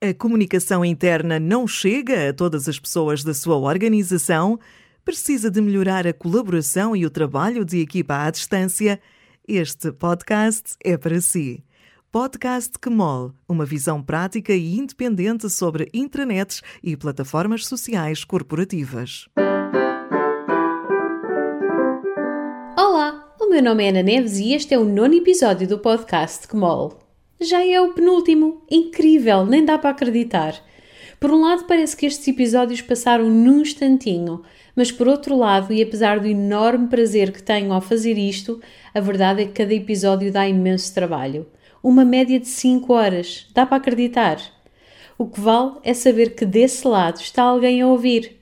A comunicação interna não chega a todas as pessoas da sua organização? Precisa de melhorar a colaboração e o trabalho de equipa à distância? Este podcast é para si. Podcast Quemol, uma visão prática e independente sobre intranets e plataformas sociais corporativas. Olá, o meu nome é Ana Neves e este é o nono episódio do podcast Quemol. Já é o penúltimo. Incrível, nem dá para acreditar. Por um lado, parece que estes episódios passaram num instantinho, mas por outro lado, e apesar do enorme prazer que tenho ao fazer isto, a verdade é que cada episódio dá imenso trabalho. Uma média de 5 horas. Dá para acreditar? O que vale é saber que desse lado está alguém a ouvir.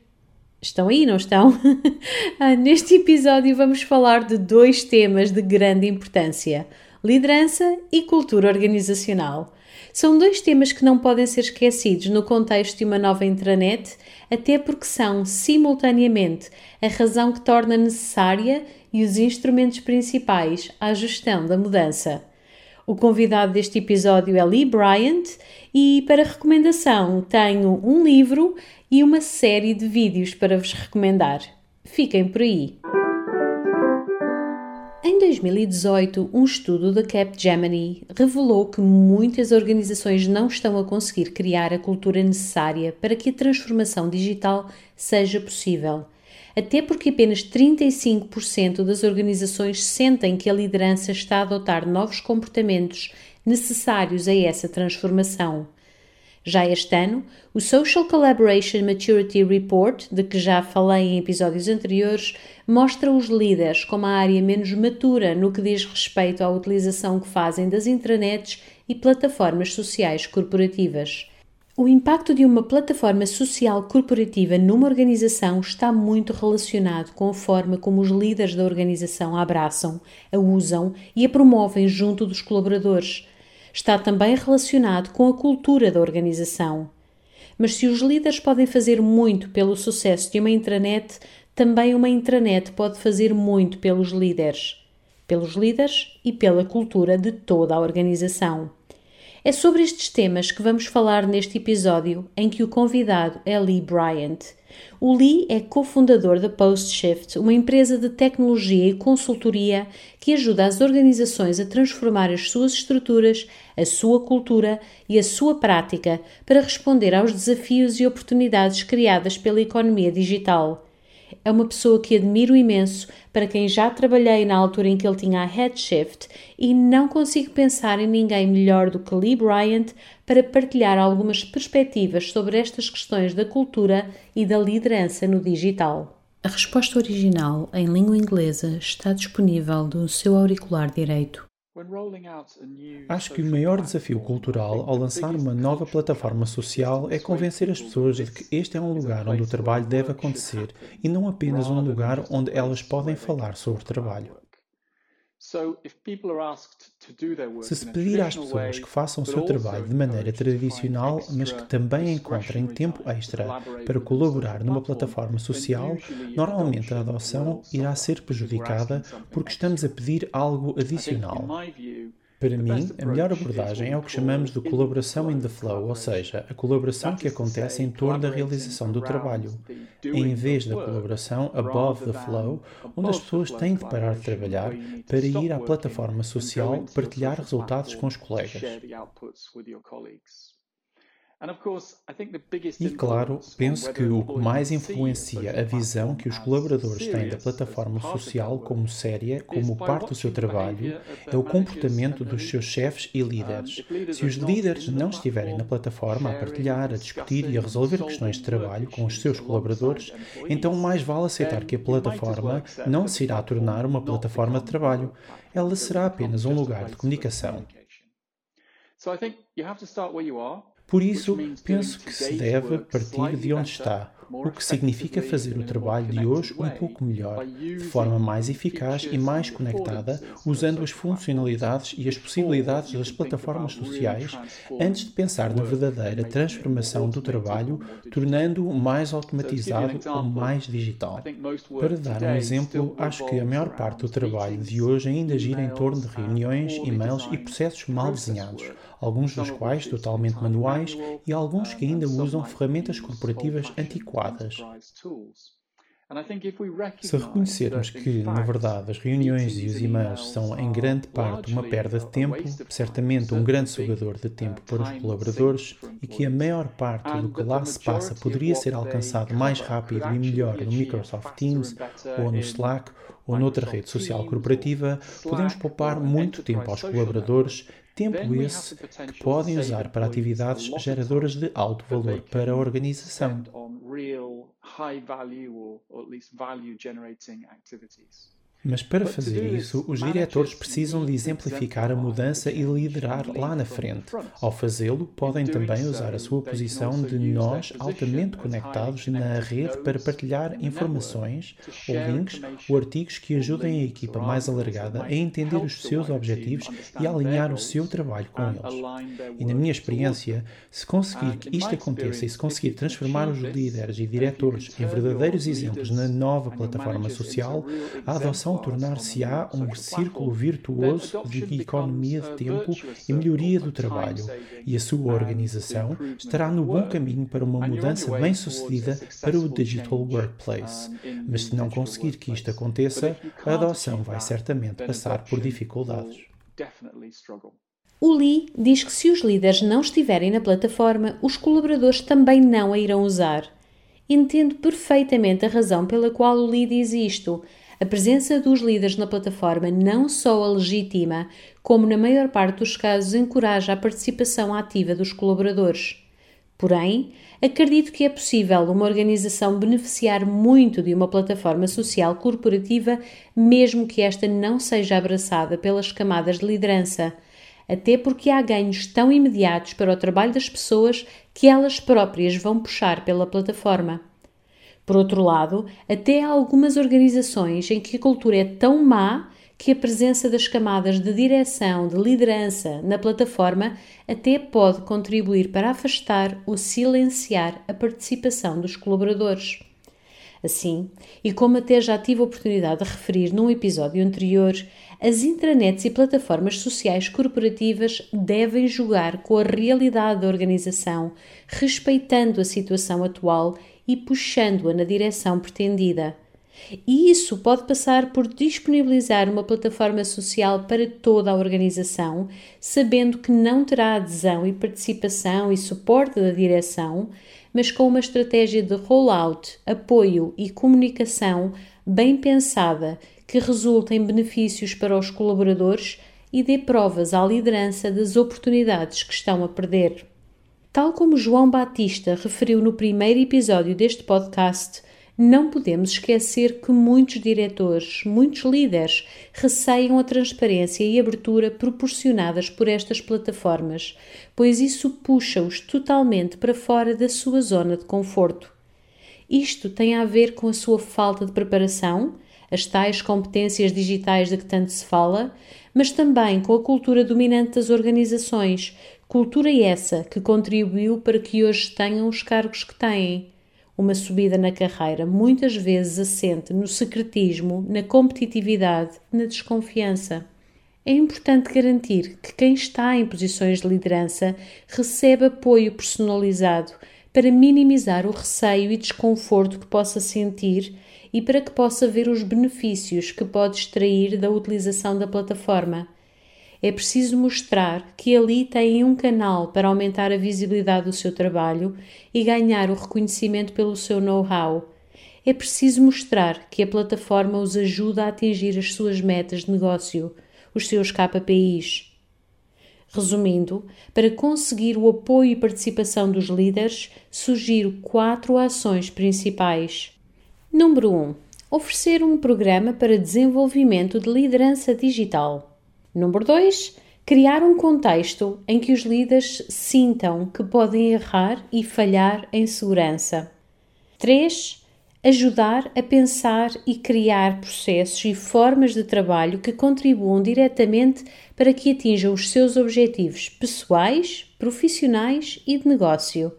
Estão aí, não estão? Ah, neste episódio vamos falar de dois temas de grande importância liderança e cultura organizacional. São dois temas que não podem ser esquecidos no contexto de uma nova intranet, até porque são, simultaneamente, a razão que torna necessária e os instrumentos principais à gestão da mudança. O convidado deste episódio é Lee Bryant e, para recomendação, tenho um livro e uma série de vídeos para vos recomendar. Fiquem por aí! Em 2018, um estudo da Capgemini revelou que muitas organizações não estão a conseguir criar a cultura necessária para que a transformação digital seja possível. Até porque apenas 35% das organizações sentem que a liderança está a adotar novos comportamentos necessários a essa transformação. Já este ano, o Social Collaboration Maturity Report, de que já falei em episódios anteriores, mostra os líderes como a área menos matura no que diz respeito à utilização que fazem das intranets e plataformas sociais corporativas. O impacto de uma plataforma social corporativa numa organização está muito relacionado com a forma como os líderes da organização a abraçam, a usam e a promovem junto dos colaboradores está também relacionado com a cultura da organização. Mas se os líderes podem fazer muito pelo sucesso de uma intranet, também uma intranet pode fazer muito pelos líderes. Pelos líderes e pela cultura de toda a organização. É sobre estes temas que vamos falar neste episódio, em que o convidado é Lee Bryant. O Lee é cofundador da PostShift, uma empresa de tecnologia e consultoria que ajuda as organizações a transformar as suas estruturas, a sua cultura e a sua prática para responder aos desafios e oportunidades criadas pela economia digital. É uma pessoa que admiro imenso, para quem já trabalhei na altura em que ele tinha a Headshift e não consigo pensar em ninguém melhor do que Lee Bryant para partilhar algumas perspectivas sobre estas questões da cultura e da liderança no digital. A resposta original em língua inglesa está disponível no seu auricular direito. Acho que o maior desafio cultural ao lançar uma nova plataforma social é convencer as pessoas de que este é um lugar onde o trabalho deve acontecer e não apenas um lugar onde elas podem falar sobre trabalho. Se se pedir às pessoas que façam o seu trabalho de maneira tradicional, mas que também encontrem tempo extra para colaborar numa plataforma social, normalmente a adoção irá ser prejudicada porque estamos a pedir algo adicional. Para mim, a melhor abordagem é o que chamamos de colaboração in the flow, ou seja, a colaboração que acontece em torno da realização do trabalho, em vez da colaboração above the flow, onde as pessoas têm de parar de trabalhar para ir à plataforma social partilhar resultados com os colegas. E claro, penso que o que mais influencia a visão que os colaboradores têm da plataforma social como séria, como parte do seu trabalho, é o comportamento dos seus chefes e líderes. Se os líderes não estiverem na plataforma a partilhar, a discutir e a resolver questões de trabalho com os seus colaboradores, então mais vale aceitar que a plataforma não se irá tornar uma plataforma de trabalho. Ela será apenas um lugar de comunicação. Por isso, penso que se deve partir de onde está, o que significa fazer o trabalho de hoje um pouco melhor, de forma mais eficaz e mais conectada, usando as funcionalidades e as possibilidades das plataformas sociais, antes de pensar na verdadeira transformação do trabalho, tornando-o mais automatizado ou mais digital. Para dar um exemplo, acho que a maior parte do trabalho de hoje ainda gira em torno de reuniões, e-mails e processos mal desenhados alguns dos quais totalmente manuais e alguns que ainda usam ferramentas corporativas antiquadas. Se reconhecermos que, na verdade, as reuniões e os e-mails são em grande parte uma perda de tempo, certamente um grande sugador de tempo para os colaboradores, e que a maior parte do que lá se passa poderia ser alcançado mais rápido e melhor no Microsoft Teams ou no Slack ou noutra rede social corporativa, podemos poupar muito tempo aos colaboradores tempo esse que podem usar para atividades geradoras de alto valor para a organização. Mas para fazer isso, os diretores precisam de exemplificar a mudança e liderar lá na frente. Ao fazê-lo, podem também usar a sua posição de nós altamente conectados na rede para partilhar informações ou links ou artigos que ajudem a equipa mais alargada a entender os seus objetivos e a alinhar o seu trabalho com eles. E na minha experiência, se conseguir que isto aconteça e se conseguir transformar os líderes e diretores em verdadeiros exemplos na nova plataforma social, a adoção tornar-se-á um círculo virtuoso de economia de tempo e melhoria do trabalho, e a sua organização estará no bom caminho para uma mudança bem-sucedida para o Digital Workplace. Mas se não conseguir que isto aconteça, a adoção vai certamente passar por dificuldades. O Lee diz que se os líderes não estiverem na plataforma, os colaboradores também não a irão usar. Entendo perfeitamente a razão pela qual o Lee diz isto. A presença dos líderes na plataforma não só a legitima, como na maior parte dos casos encoraja a participação ativa dos colaboradores. Porém, acredito que é possível uma organização beneficiar muito de uma plataforma social corporativa, mesmo que esta não seja abraçada pelas camadas de liderança, até porque há ganhos tão imediatos para o trabalho das pessoas que elas próprias vão puxar pela plataforma. Por outro lado, até há algumas organizações em que a cultura é tão má que a presença das camadas de direção, de liderança na plataforma até pode contribuir para afastar ou silenciar a participação dos colaboradores. Assim, e como até já tive a oportunidade de referir num episódio anterior, as intranets e plataformas sociais corporativas devem jogar com a realidade da organização, respeitando a situação atual e puxando-a na direção pretendida. E isso pode passar por disponibilizar uma plataforma social para toda a organização, sabendo que não terá adesão e participação e suporte da direção, mas com uma estratégia de rollout, apoio e comunicação bem pensada que resulte em benefícios para os colaboradores e dê provas à liderança das oportunidades que estão a perder. Tal como João Batista referiu no primeiro episódio deste podcast, não podemos esquecer que muitos diretores, muitos líderes, receiam a transparência e abertura proporcionadas por estas plataformas, pois isso puxa-os totalmente para fora da sua zona de conforto. Isto tem a ver com a sua falta de preparação, as tais competências digitais de que tanto se fala, mas também com a cultura dominante das organizações, cultura essa que contribuiu para que hoje tenham os cargos que têm. Uma subida na carreira muitas vezes assente no secretismo, na competitividade, na desconfiança. É importante garantir que quem está em posições de liderança recebe apoio personalizado para minimizar o receio e desconforto que possa sentir e para que possa ver os benefícios que pode extrair da utilização da plataforma. É preciso mostrar que ali têm um canal para aumentar a visibilidade do seu trabalho e ganhar o reconhecimento pelo seu know-how. É preciso mostrar que a plataforma os ajuda a atingir as suas metas de negócio, os seus KPIs. Resumindo, para conseguir o apoio e participação dos líderes, sugiro quatro ações principais. Número 1. Oferecer um programa para desenvolvimento de liderança digital. Número 2. Criar um contexto em que os líderes sintam que podem errar e falhar em segurança. 3. Ajudar a pensar e criar processos e formas de trabalho que contribuam diretamente para que atinjam os seus objetivos pessoais, profissionais e de negócio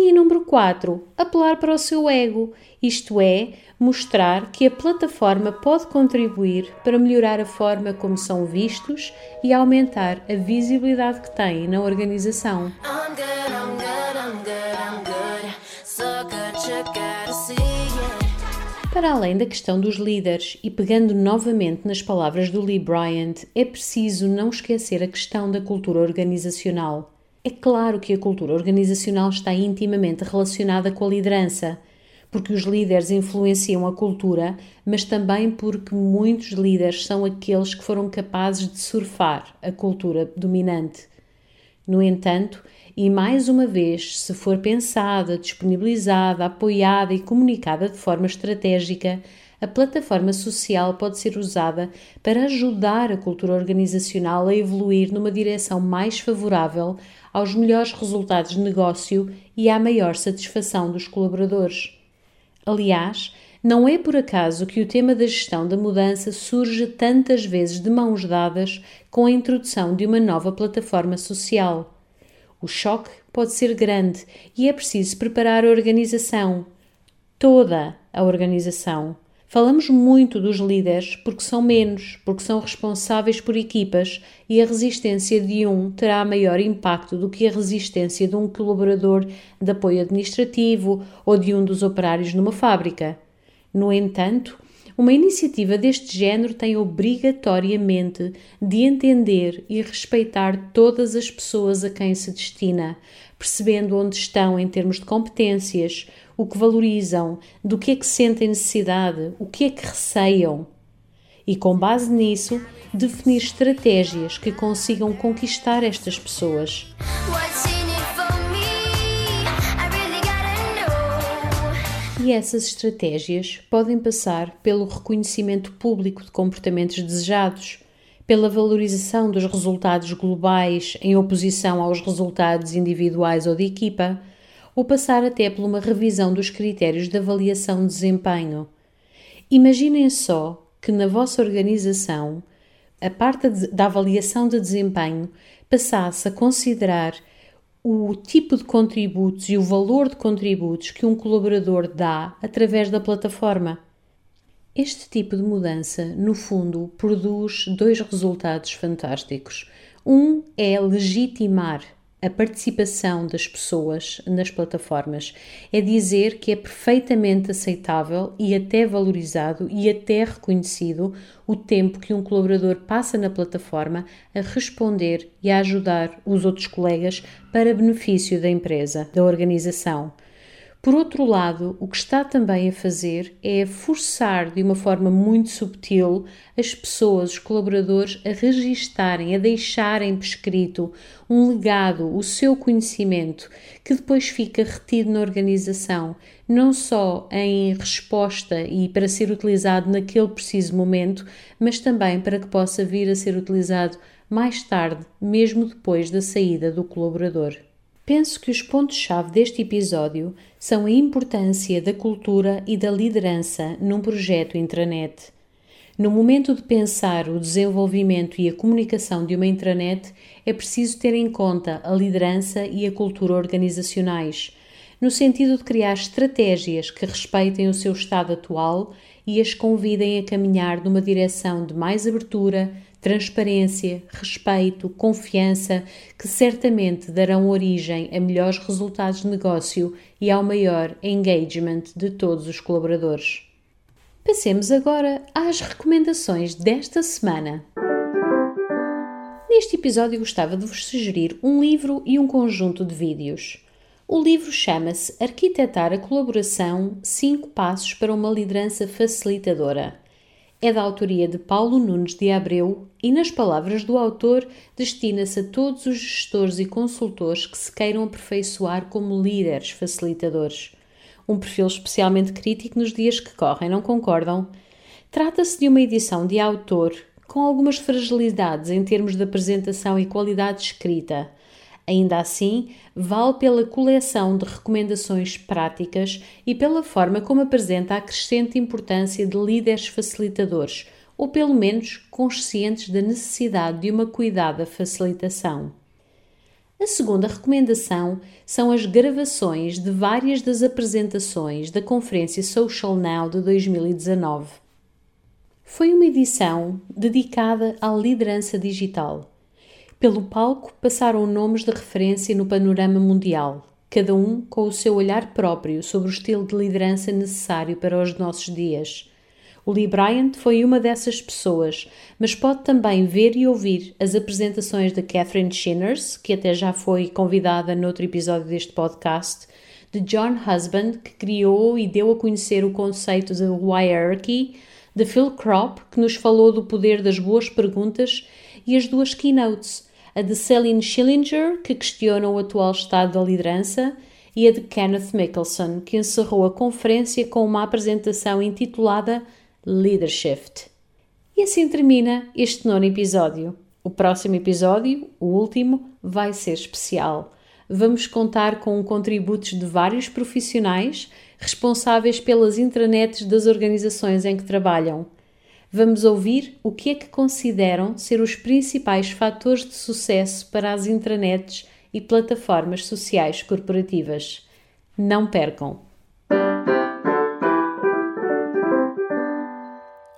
E número 4, apelar para o seu ego, isto é, mostrar que a plataforma pode contribuir para melhorar a forma como são vistos e aumentar a visibilidade que têm na organização. Para além da questão dos líderes, e pegando novamente nas palavras do Lee Bryant, é preciso não esquecer a questão da cultura organizacional. É claro que a cultura organizacional está intimamente relacionada com a liderança, porque os líderes influenciam a cultura, mas também porque muitos líderes são aqueles que foram capazes de surfar a cultura dominante. No entanto, e mais uma vez, se for pensada, disponibilizada, apoiada e comunicada de forma estratégica, a plataforma social pode ser usada para ajudar a cultura organizacional a evoluir numa direção mais favorável aos melhores resultados de negócio e à maior satisfação dos colaboradores. Aliás, não é por acaso que o tema da gestão da mudança surge tantas vezes de mãos dadas com a introdução de uma nova plataforma social. O choque pode ser grande e é preciso preparar a organização, toda a organização. Falamos muito dos líderes porque são menos, porque são responsáveis por equipas e a resistência de um terá maior impacto do que a resistência de um colaborador de apoio administrativo ou de um dos operários numa fábrica. No entanto, uma iniciativa deste género tem obrigatoriamente de entender e respeitar todas as pessoas a quem se destina, percebendo onde estão em termos de competências, o que valorizam, do que é que sentem necessidade, o que é que receiam. E com base nisso, definir estratégias que consigam conquistar estas pessoas. E essas estratégias podem passar pelo reconhecimento público de comportamentos desejados, pela valorização dos resultados globais em oposição aos resultados individuais ou de equipa, ou passar até por uma revisão dos critérios de avaliação de desempenho. Imaginem só que na vossa organização a parte da avaliação de desempenho passasse a considerar o tipo de contributos e o valor de contributos que um colaborador dá através da plataforma. Este tipo de mudança, no fundo, produz dois resultados fantásticos. Um é legitimar a participação das pessoas nas plataformas. É dizer que é perfeitamente aceitável e até valorizado e até reconhecido o tempo que um colaborador passa na plataforma a responder e a ajudar os outros colegas para benefício da empresa, da organização. Por outro lado, o que está também a fazer é forçar de uma forma muito subtil as pessoas, os colaboradores, a registarem, a deixarem por escrito um legado, o seu conhecimento, que depois fica retido na organização, não só em resposta e para ser utilizado naquele preciso momento, mas também para que possa vir a ser utilizado mais tarde, mesmo depois da saída do colaborador. Penso que os pontos-chave deste episódio são a importância da cultura e da liderança num projeto intranet. No momento de pensar o desenvolvimento e a comunicação de uma intranet, é preciso ter em conta a liderança e a cultura organizacionais, no sentido de criar estratégias que respeitem o seu estado atual e as convidem a caminhar numa direção de mais abertura, transparência, respeito, confiança, que certamente darão origem a melhores resultados de negócio e ao maior engagement de todos os colaboradores. Passemos agora às recomendações desta semana. Neste episódio gostava de vos sugerir um livro e um conjunto de vídeos. O livro chama-se Arquitetar a Colaboração 5 Passos para uma Liderança Facilitadora é da autoria de Paulo Nunes de Abreu e, nas palavras do autor, destina-se a todos os gestores e consultores que se queiram aperfeiçoar como líderes facilitadores. Um perfil especialmente crítico nos dias que correm, não concordam? Trata-se de uma edição de autor com algumas fragilidades em termos de apresentação e qualidade de escrita. Ainda assim, vale pela coleção de recomendações práticas e pela forma como apresenta a crescente importância de líderes facilitadores, ou pelo menos conscientes da necessidade de uma cuidada facilitação. A segunda recomendação são as gravações de várias das apresentações da conferência Social Now de 2019. Foi uma edição dedicada à liderança digital. Pelo palco passaram nomes de referência no panorama mundial, cada um com o seu olhar próprio sobre o estilo de liderança necessário para os nossos dias. O Lee Bryant foi uma dessas pessoas, mas pode também ver e ouvir as apresentações de Catherine Shinners, que até já foi convidada noutro episódio deste podcast, de John Husband, que criou e deu a conhecer o conceito de hierarchy, de Phil Kropp, que nos falou do poder das boas perguntas, e as duas keynotes, a de Celine Schillinger, que questiona o atual estado da liderança, e a de Kenneth Mickelson, que encerrou a conferência com uma apresentação intitulada Leadership. E assim termina este nono episódio. O próximo episódio, o último, vai ser especial. Vamos contar com contributos de vários profissionais responsáveis pelas intranets das organizações em que trabalham. Vamos ouvir o que é que consideram ser os principais fatores de sucesso para as intranets e plataformas sociais corporativas. Não percam!